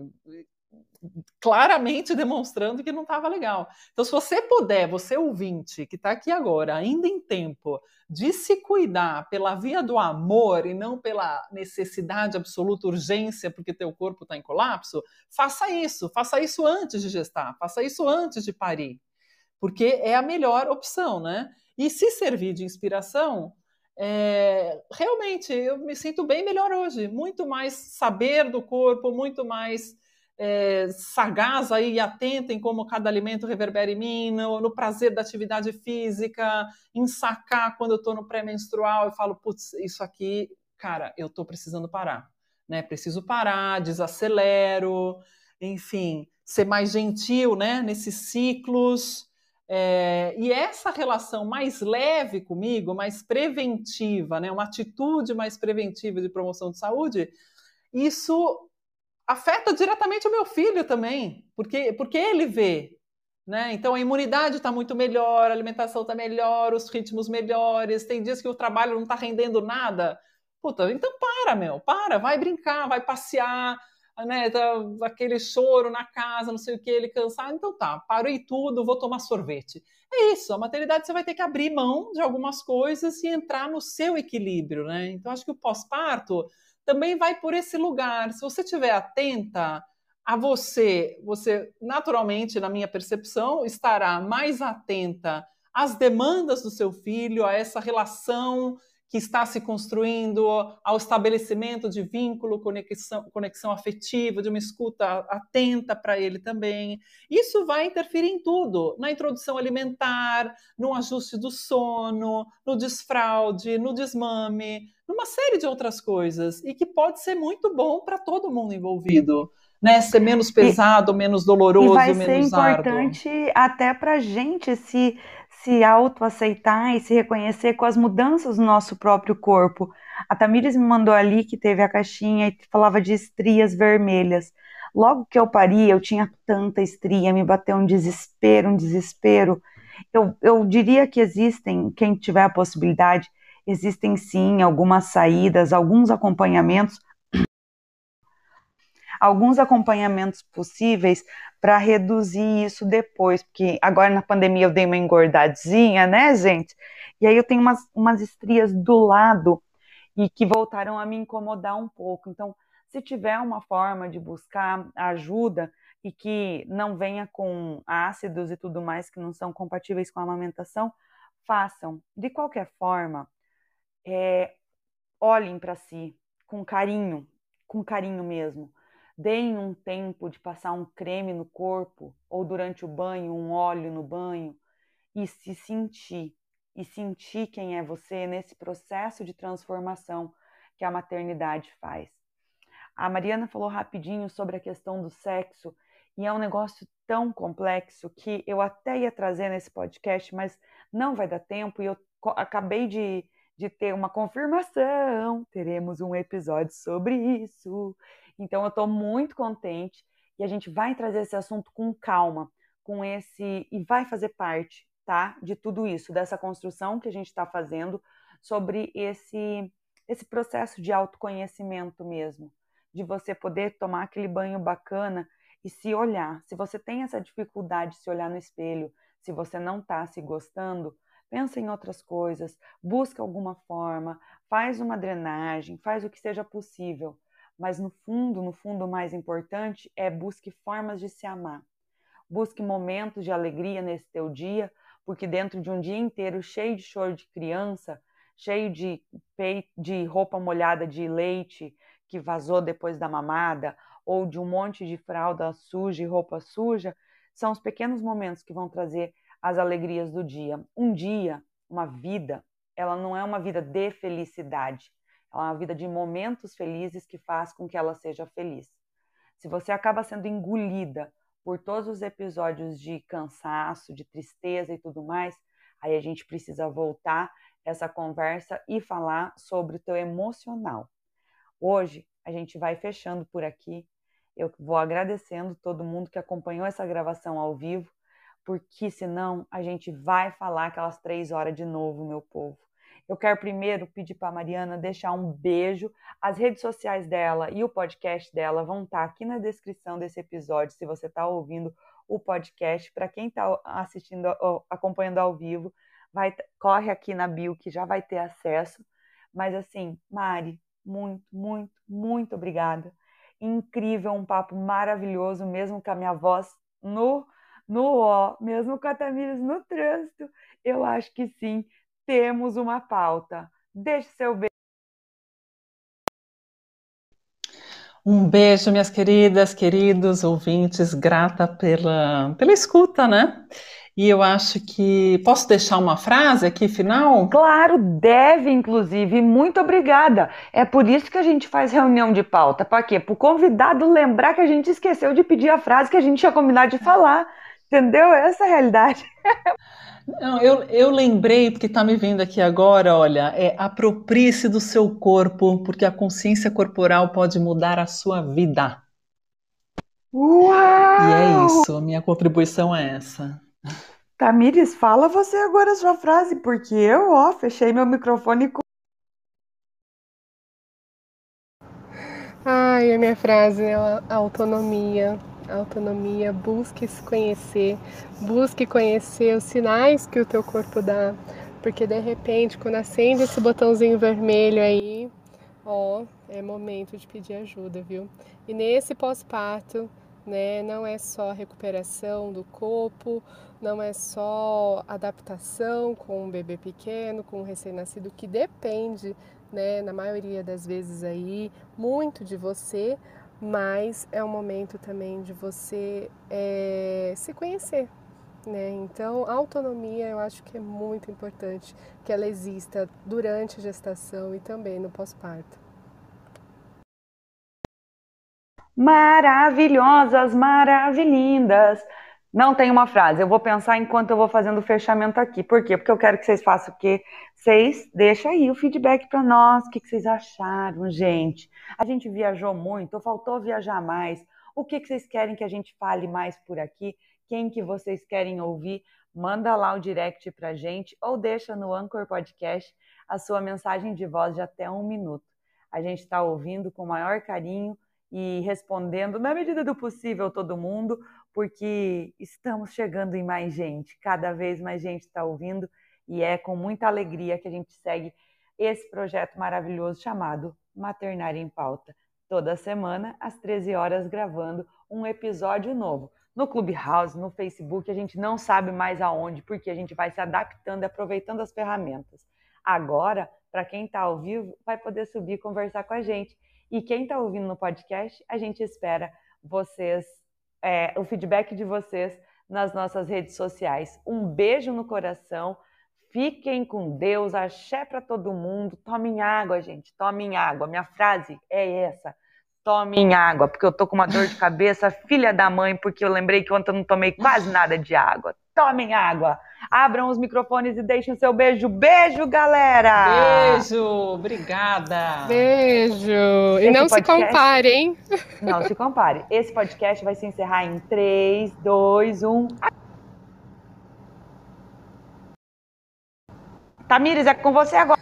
claramente demonstrando que não estava legal. Então, se você puder, você ouvinte que está aqui agora, ainda em tempo, de se cuidar pela via do amor e não pela necessidade absoluta, urgência, porque teu corpo está em colapso, faça isso. Faça isso antes de gestar, faça isso antes de parir, porque é a melhor opção, né? E se servir de inspiração, é, realmente eu me sinto bem melhor hoje, muito mais saber do corpo, muito mais é, sagaz aí e atenta em como cada alimento reverbera em mim, no, no prazer da atividade física, em sacar quando eu estou no pré-menstrual e falo, putz, isso aqui, cara, eu estou precisando parar, né? Preciso parar, desacelero, enfim, ser mais gentil, né? Nesses ciclos. É, e essa relação mais leve comigo, mais preventiva, né? Uma atitude mais preventiva de promoção de saúde, isso afeta diretamente o meu filho também, porque, porque ele vê. Né? Então a imunidade está muito melhor, a alimentação está melhor, os ritmos melhores. Tem dias que o trabalho não está rendendo nada. Puta, então para, meu, para, vai brincar, vai passear, né? Tá, aquele choro na casa, não sei o que, ele cansado. Então tá, parei tudo, vou tomar sorvete. É isso, a maternidade você vai ter que abrir mão de algumas coisas e entrar no seu equilíbrio, né? Então acho que o pós-parto também vai por esse lugar. Se você estiver atenta a você, você naturalmente, na minha percepção, estará mais atenta às demandas do seu filho, a essa relação que está se construindo, ao estabelecimento de vínculo, conexão, conexão afetiva, de uma escuta atenta para ele também. Isso vai interferir em tudo, na introdução alimentar, no ajuste do sono, no desfraude, no desmame, numa série de outras coisas, e que pode ser muito bom para todo mundo envolvido. Né, ser menos pesado, e, menos doloroso, e vai menos ser importante árduo. até para a gente se se autoaceitar e se reconhecer com as mudanças no nosso próprio corpo. A Tamires me mandou ali que teve a caixinha e falava de estrias vermelhas. Logo que eu pari, eu tinha tanta estria, me bateu um desespero, um desespero. Eu, eu diria que existem, quem tiver a possibilidade, existem sim algumas saídas, alguns acompanhamentos alguns acompanhamentos possíveis para reduzir isso depois, porque agora na pandemia eu dei uma engordadinha, né, gente? E aí eu tenho umas, umas estrias do lado e que voltaram a me incomodar um pouco. Então, se tiver uma forma de buscar ajuda e que não venha com ácidos e tudo mais que não são compatíveis com a amamentação, façam. De qualquer forma, é, olhem para si com carinho, com carinho mesmo. Deem um tempo de passar um creme no corpo ou durante o banho, um óleo no banho e se sentir e sentir quem é você nesse processo de transformação que a maternidade faz. A Mariana falou rapidinho sobre a questão do sexo e é um negócio tão complexo que eu até ia trazer nesse podcast, mas não vai dar tempo e eu acabei de, de ter uma confirmação. Teremos um episódio sobre isso. Então eu estou muito contente e a gente vai trazer esse assunto com calma, com esse e vai fazer parte, tá, de tudo isso, dessa construção que a gente está fazendo sobre esse esse processo de autoconhecimento mesmo, de você poder tomar aquele banho bacana e se olhar. Se você tem essa dificuldade de se olhar no espelho, se você não está se gostando, pensa em outras coisas, busca alguma forma, faz uma drenagem, faz o que seja possível mas no fundo, no fundo, o mais importante é busque formas de se amar. Busque momentos de alegria nesse teu dia, porque dentro de um dia inteiro cheio de choro de criança, cheio de, peito, de roupa molhada de leite que vazou depois da mamada, ou de um monte de fralda suja e roupa suja, são os pequenos momentos que vão trazer as alegrias do dia. Um dia, uma vida, ela não é uma vida de felicidade, ela é uma vida de momentos felizes que faz com que ela seja feliz. Se você acaba sendo engolida por todos os episódios de cansaço, de tristeza e tudo mais, aí a gente precisa voltar essa conversa e falar sobre o teu emocional. Hoje a gente vai fechando por aqui. Eu vou agradecendo todo mundo que acompanhou essa gravação ao vivo, porque senão a gente vai falar aquelas três horas de novo, meu povo. Eu quero primeiro pedir para Mariana deixar um beijo. As redes sociais dela e o podcast dela vão estar tá aqui na descrição desse episódio, se você está ouvindo o podcast. Para quem está assistindo, acompanhando ao vivo, vai corre aqui na bio que já vai ter acesso. Mas assim, Mari, muito, muito, muito obrigada. Incrível, um papo maravilhoso, mesmo com a minha voz no no ó, mesmo com a Tamires no trânsito. Eu acho que sim, temos uma pauta. Deixe seu beijo. Um beijo, minhas queridas, queridos ouvintes, grata pela, pela escuta, né? E eu acho que. Posso deixar uma frase aqui final? Claro, deve, inclusive. Muito obrigada. É por isso que a gente faz reunião de pauta. Para quê? Para o convidado lembrar que a gente esqueceu de pedir a frase que a gente tinha combinado de falar. Entendeu? Essa é a realidade. Não, eu, eu lembrei, porque está me vendo aqui agora, olha, é aproprie-se do seu corpo, porque a consciência corporal pode mudar a sua vida. Uau! E é isso, a minha contribuição é essa. Tamires, fala você agora a sua frase, porque eu, ó, fechei meu microfone com. Ai, a minha frase é a autonomia autonomia, busque se conhecer, busque conhecer os sinais que o teu corpo dá, porque de repente, quando acende esse botãozinho vermelho aí, ó, é momento de pedir ajuda, viu? E nesse pós-parto, né? Não é só recuperação do corpo, não é só adaptação com um bebê pequeno, com um recém-nascido, que depende, né, na maioria das vezes aí, muito de você, mas é um momento também de você é, se conhecer. Né? Então, a autonomia eu acho que é muito importante que ela exista durante a gestação e também no pós-parto. Maravilhosas, maravilhindas. Não tem uma frase, eu vou pensar enquanto eu vou fazendo o fechamento aqui. Por quê? Porque eu quero que vocês façam o quê? Vocês deixam aí o feedback para nós, o que, que vocês acharam, gente. A gente viajou muito, faltou viajar mais. O que, que vocês querem que a gente fale mais por aqui? Quem que vocês querem ouvir? Manda lá o direct para gente ou deixa no Anchor Podcast a sua mensagem de voz de até um minuto. A gente está ouvindo com o maior carinho e respondendo na medida do possível todo mundo, porque estamos chegando em mais gente, cada vez mais gente está ouvindo e é com muita alegria que a gente segue esse projeto maravilhoso chamado Maternária em Pauta. Toda semana, às 13 horas, gravando um episódio novo. No Clubhouse, no Facebook, a gente não sabe mais aonde, porque a gente vai se adaptando e aproveitando as ferramentas. Agora, para quem está ao vivo, vai poder subir e conversar com a gente. E quem está ouvindo no podcast, a gente espera vocês, é, o feedback de vocês nas nossas redes sociais. Um beijo no coração. Fiquem com Deus, axé para todo mundo. Tomem água, gente. Tomem água. Minha frase é essa. Tomem água, porque eu tô com uma dor de cabeça, filha da mãe, porque eu lembrei que ontem eu não tomei quase nada de água. Tomem água. Abram os microfones e deixem o seu beijo. Beijo, galera! Beijo, obrigada. Beijo. E não podcast... se compare, hein? Não se compare. Esse podcast vai se encerrar em 3, 2, 1. Tamires, é com você agora.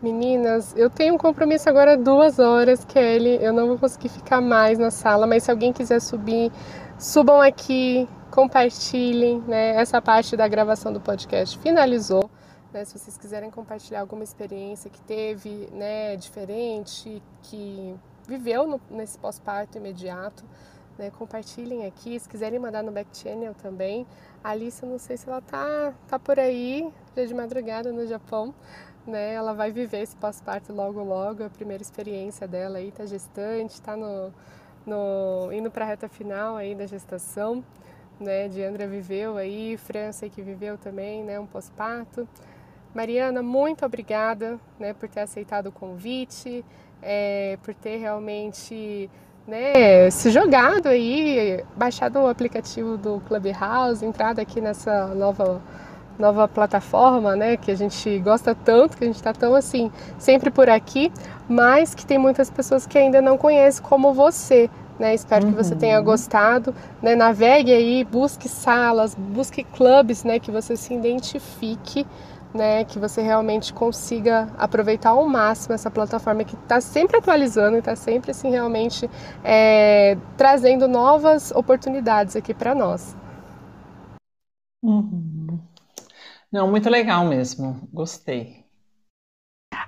Meninas, eu tenho um compromisso agora duas horas, Kelly. Eu não vou conseguir ficar mais na sala, mas se alguém quiser subir, subam aqui, compartilhem, né? Essa parte da gravação do podcast finalizou. Né? Se vocês quiserem compartilhar alguma experiência que teve, né, diferente, que viveu no, nesse pós-parto imediato, né, compartilhem aqui. Se quiserem mandar no back channel também. A Alice, eu não sei se ela tá, tá por aí, já de madrugada no Japão. Né, ela vai viver esse pós-parto logo logo, a primeira experiência dela aí, tá gestante, tá no, no indo para a reta final aí da gestação né? Diandra viveu aí, França que viveu também, né? Um pós-parto. Mariana, muito obrigada, né? Por ter aceitado o convite, é, por ter realmente né, se jogado aí, baixado o aplicativo do Clubhouse, entrado aqui nessa nova nova plataforma, né, que a gente gosta tanto, que a gente está tão assim, sempre por aqui, mas que tem muitas pessoas que ainda não conhecem como você, né? Espero uhum. que você tenha uhum. gostado. Né? Navegue aí, busque salas, busque clubes, né? Que você se identifique, né? Que você realmente consiga aproveitar ao máximo essa plataforma que está sempre atualizando e está sempre assim realmente é, trazendo novas oportunidades aqui para nós. Uhum. Não, muito legal mesmo. Gostei.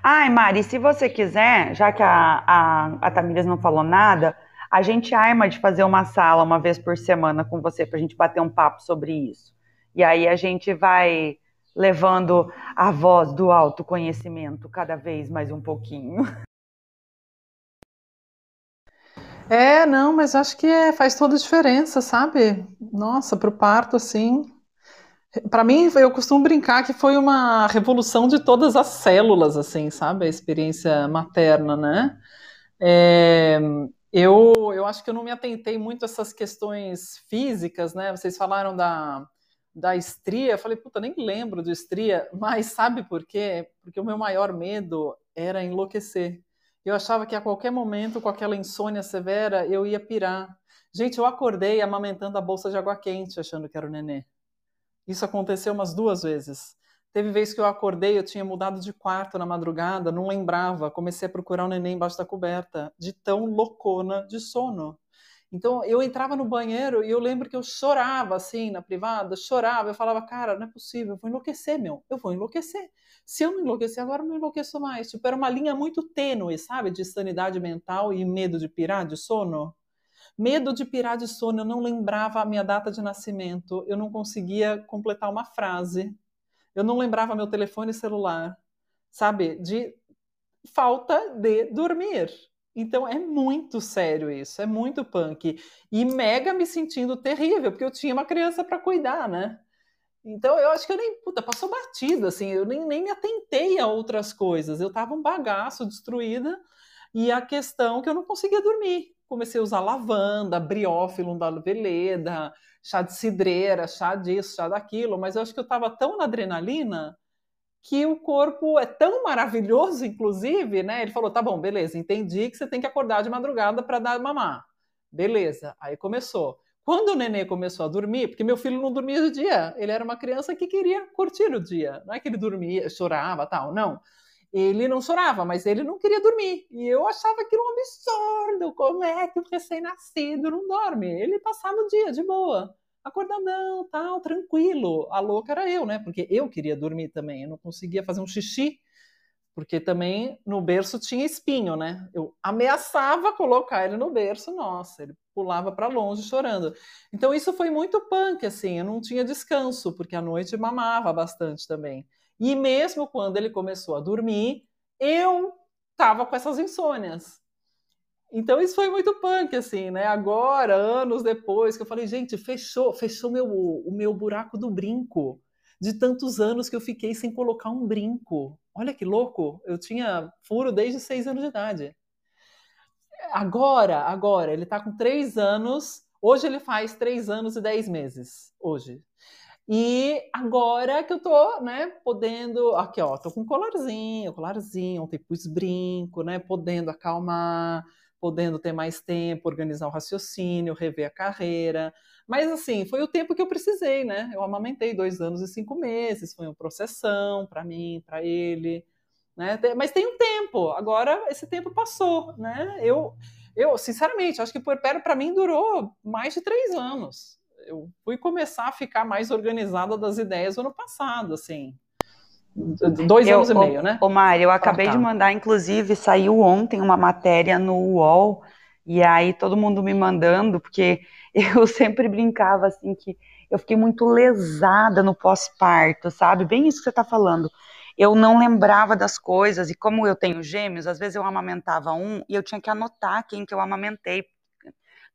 Ai, Mari, se você quiser, já que a, a, a Tamires não falou nada, a gente arma de fazer uma sala uma vez por semana com você para a gente bater um papo sobre isso. E aí a gente vai levando a voz do autoconhecimento cada vez mais um pouquinho. É, não, mas acho que é, faz toda a diferença, sabe? Nossa, para o parto, assim. Para mim, eu costumo brincar que foi uma revolução de todas as células, assim, sabe? A experiência materna, né? É, eu, eu acho que eu não me atentei muito a essas questões físicas, né? Vocês falaram da, da estria, eu falei, puta, nem lembro de estria, mas sabe por quê? Porque o meu maior medo era enlouquecer. Eu achava que a qualquer momento, com aquela insônia severa, eu ia pirar. Gente, eu acordei amamentando a bolsa de água quente, achando que era o nenê. Isso aconteceu umas duas vezes. Teve vez que eu acordei, eu tinha mudado de quarto na madrugada, não lembrava, comecei a procurar o neném embaixo da coberta, de tão loucona de sono. Então eu entrava no banheiro e eu lembro que eu chorava assim na privada, chorava, eu falava, cara, não é possível, eu vou enlouquecer, meu, eu vou enlouquecer. Se eu não enlouqueci agora, eu não enlouqueço mais. Tipo, era uma linha muito tênue, sabe? De sanidade mental e medo de pirar de sono. Medo de pirar de sono, eu não lembrava a minha data de nascimento, eu não conseguia completar uma frase, eu não lembrava meu telefone celular, sabe? De falta de dormir. Então é muito sério isso, é muito punk. E mega me sentindo terrível, porque eu tinha uma criança para cuidar, né? Então eu acho que eu nem, puta, passou batido, assim, eu nem, nem me atentei a outras coisas. Eu tava um bagaço, destruída, e a questão é que eu não conseguia dormir. Comecei a usar lavanda, briófilo da veleda, chá de cidreira, chá disso, chá daquilo, mas eu acho que eu tava tão na adrenalina que o corpo é tão maravilhoso, inclusive, né? Ele falou: tá bom, beleza, entendi que você tem que acordar de madrugada para dar mamar. Beleza, aí começou. Quando o nenê começou a dormir, porque meu filho não dormia de dia, ele era uma criança que queria curtir o dia, não é que ele dormia, chorava, tal, não. Ele não chorava, mas ele não queria dormir. E eu achava aquilo um absurdo. Como é que o recém-nascido não dorme? Ele passava o dia de boa acordadão, tal, tranquilo. A louca era eu, né? Porque eu queria dormir também, eu não conseguia fazer um xixi, porque também no berço tinha espinho, né? Eu ameaçava colocar ele no berço, nossa, ele pulava para longe chorando. Então isso foi muito punk, assim, eu não tinha descanso, porque à noite mamava bastante também. E mesmo quando ele começou a dormir, eu tava com essas insônias. Então isso foi muito punk, assim, né? Agora, anos depois, que eu falei, gente, fechou, fechou meu, o meu buraco do brinco. De tantos anos que eu fiquei sem colocar um brinco. Olha que louco! Eu tinha furo desde seis anos de idade. Agora, agora, ele tá com três anos. Hoje ele faz três anos e dez meses. Hoje. E agora que eu tô, né, podendo. Aqui, ó, tô com colarzinho, colarzinho, ontem pus brinco, né, podendo acalmar podendo ter mais tempo, organizar o raciocínio, rever a carreira. Mas, assim, foi o tempo que eu precisei, né? Eu amamentei dois anos e cinco meses, foi uma processão para mim, para ele, né? Mas tem um tempo, agora esse tempo passou, né? Eu, eu sinceramente, acho que o puerpério para mim durou mais de três anos. Eu fui começar a ficar mais organizada das ideias no ano passado, assim. Dois eu, anos e meio, né? Ô, Mari, eu acabei ah, tá. de mandar, inclusive, saiu ontem uma matéria no UOL, e aí todo mundo me mandando, porque eu sempre brincava assim que eu fiquei muito lesada no pós-parto, sabe? Bem isso que você está falando. Eu não lembrava das coisas, e como eu tenho gêmeos, às vezes eu amamentava um e eu tinha que anotar quem que eu amamentei,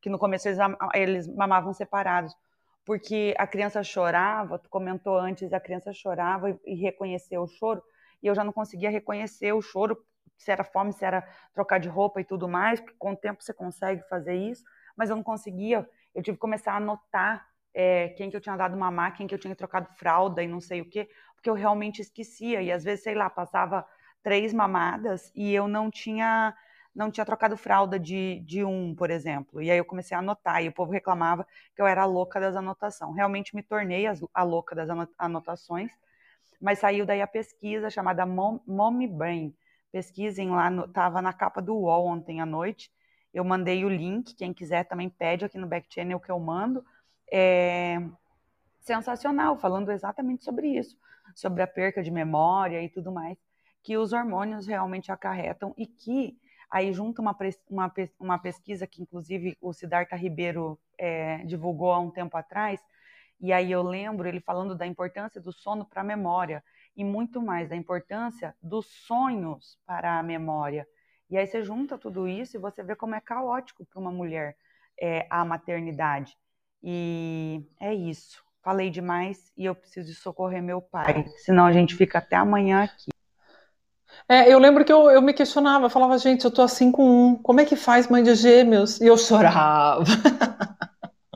que no começo eles, eles mamavam separados. Porque a criança chorava, tu comentou antes, a criança chorava e, e reconheceu o choro, e eu já não conseguia reconhecer o choro, se era fome, se era trocar de roupa e tudo mais, porque com o tempo você consegue fazer isso, mas eu não conseguia, eu tive que começar a anotar é, quem que eu tinha dado mamar, quem que eu tinha trocado fralda e não sei o quê, porque eu realmente esquecia, e às vezes, sei lá, passava três mamadas e eu não tinha não tinha trocado fralda de, de um, por exemplo. E aí eu comecei a anotar, e o povo reclamava que eu era a louca das anotações. Realmente me tornei a louca das anotações, mas saiu daí a pesquisa chamada Mommy Brain. Pesquisem lá, estava na capa do UOL ontem à noite. Eu mandei o link, quem quiser também pede aqui no back channel que eu mando. É sensacional, falando exatamente sobre isso, sobre a perca de memória e tudo mais, que os hormônios realmente acarretam e que Aí junto uma, uma, uma pesquisa que, inclusive, o Siddhartha Ribeiro é, divulgou há um tempo atrás, e aí eu lembro ele falando da importância do sono para a memória, e muito mais da importância dos sonhos para a memória. E aí você junta tudo isso e você vê como é caótico para uma mulher é, a maternidade. E é isso. Falei demais e eu preciso socorrer meu pai, senão a gente fica até amanhã aqui. É, eu lembro que eu, eu me questionava, eu falava, gente, eu tô assim com um, como é que faz mãe de gêmeos? E eu chorava.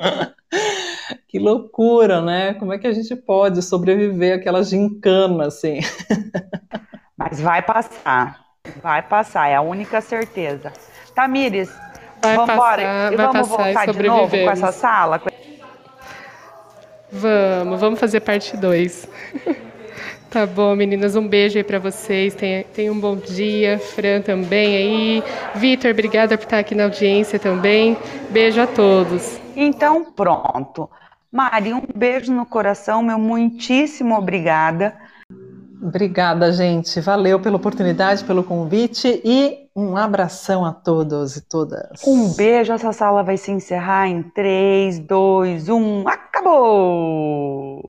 que loucura, né? Como é que a gente pode sobreviver àquela gincana, assim? Mas vai passar, vai passar, é a única certeza. Tamires, vamos embora e vamos voltar de novo com essa sala? Vamos, vamos fazer parte 2. Tá bom, meninas, um beijo aí para vocês. Tenham, tenham um bom dia. Fran também aí. Vitor, obrigada por estar aqui na audiência também. Beijo a todos. Então, pronto. Mari, um beijo no coração, meu muitíssimo obrigada. Obrigada, gente. Valeu pela oportunidade, pelo convite e um abração a todos e todas. Um beijo. Essa sala vai se encerrar em 3, 2, 1. Acabou!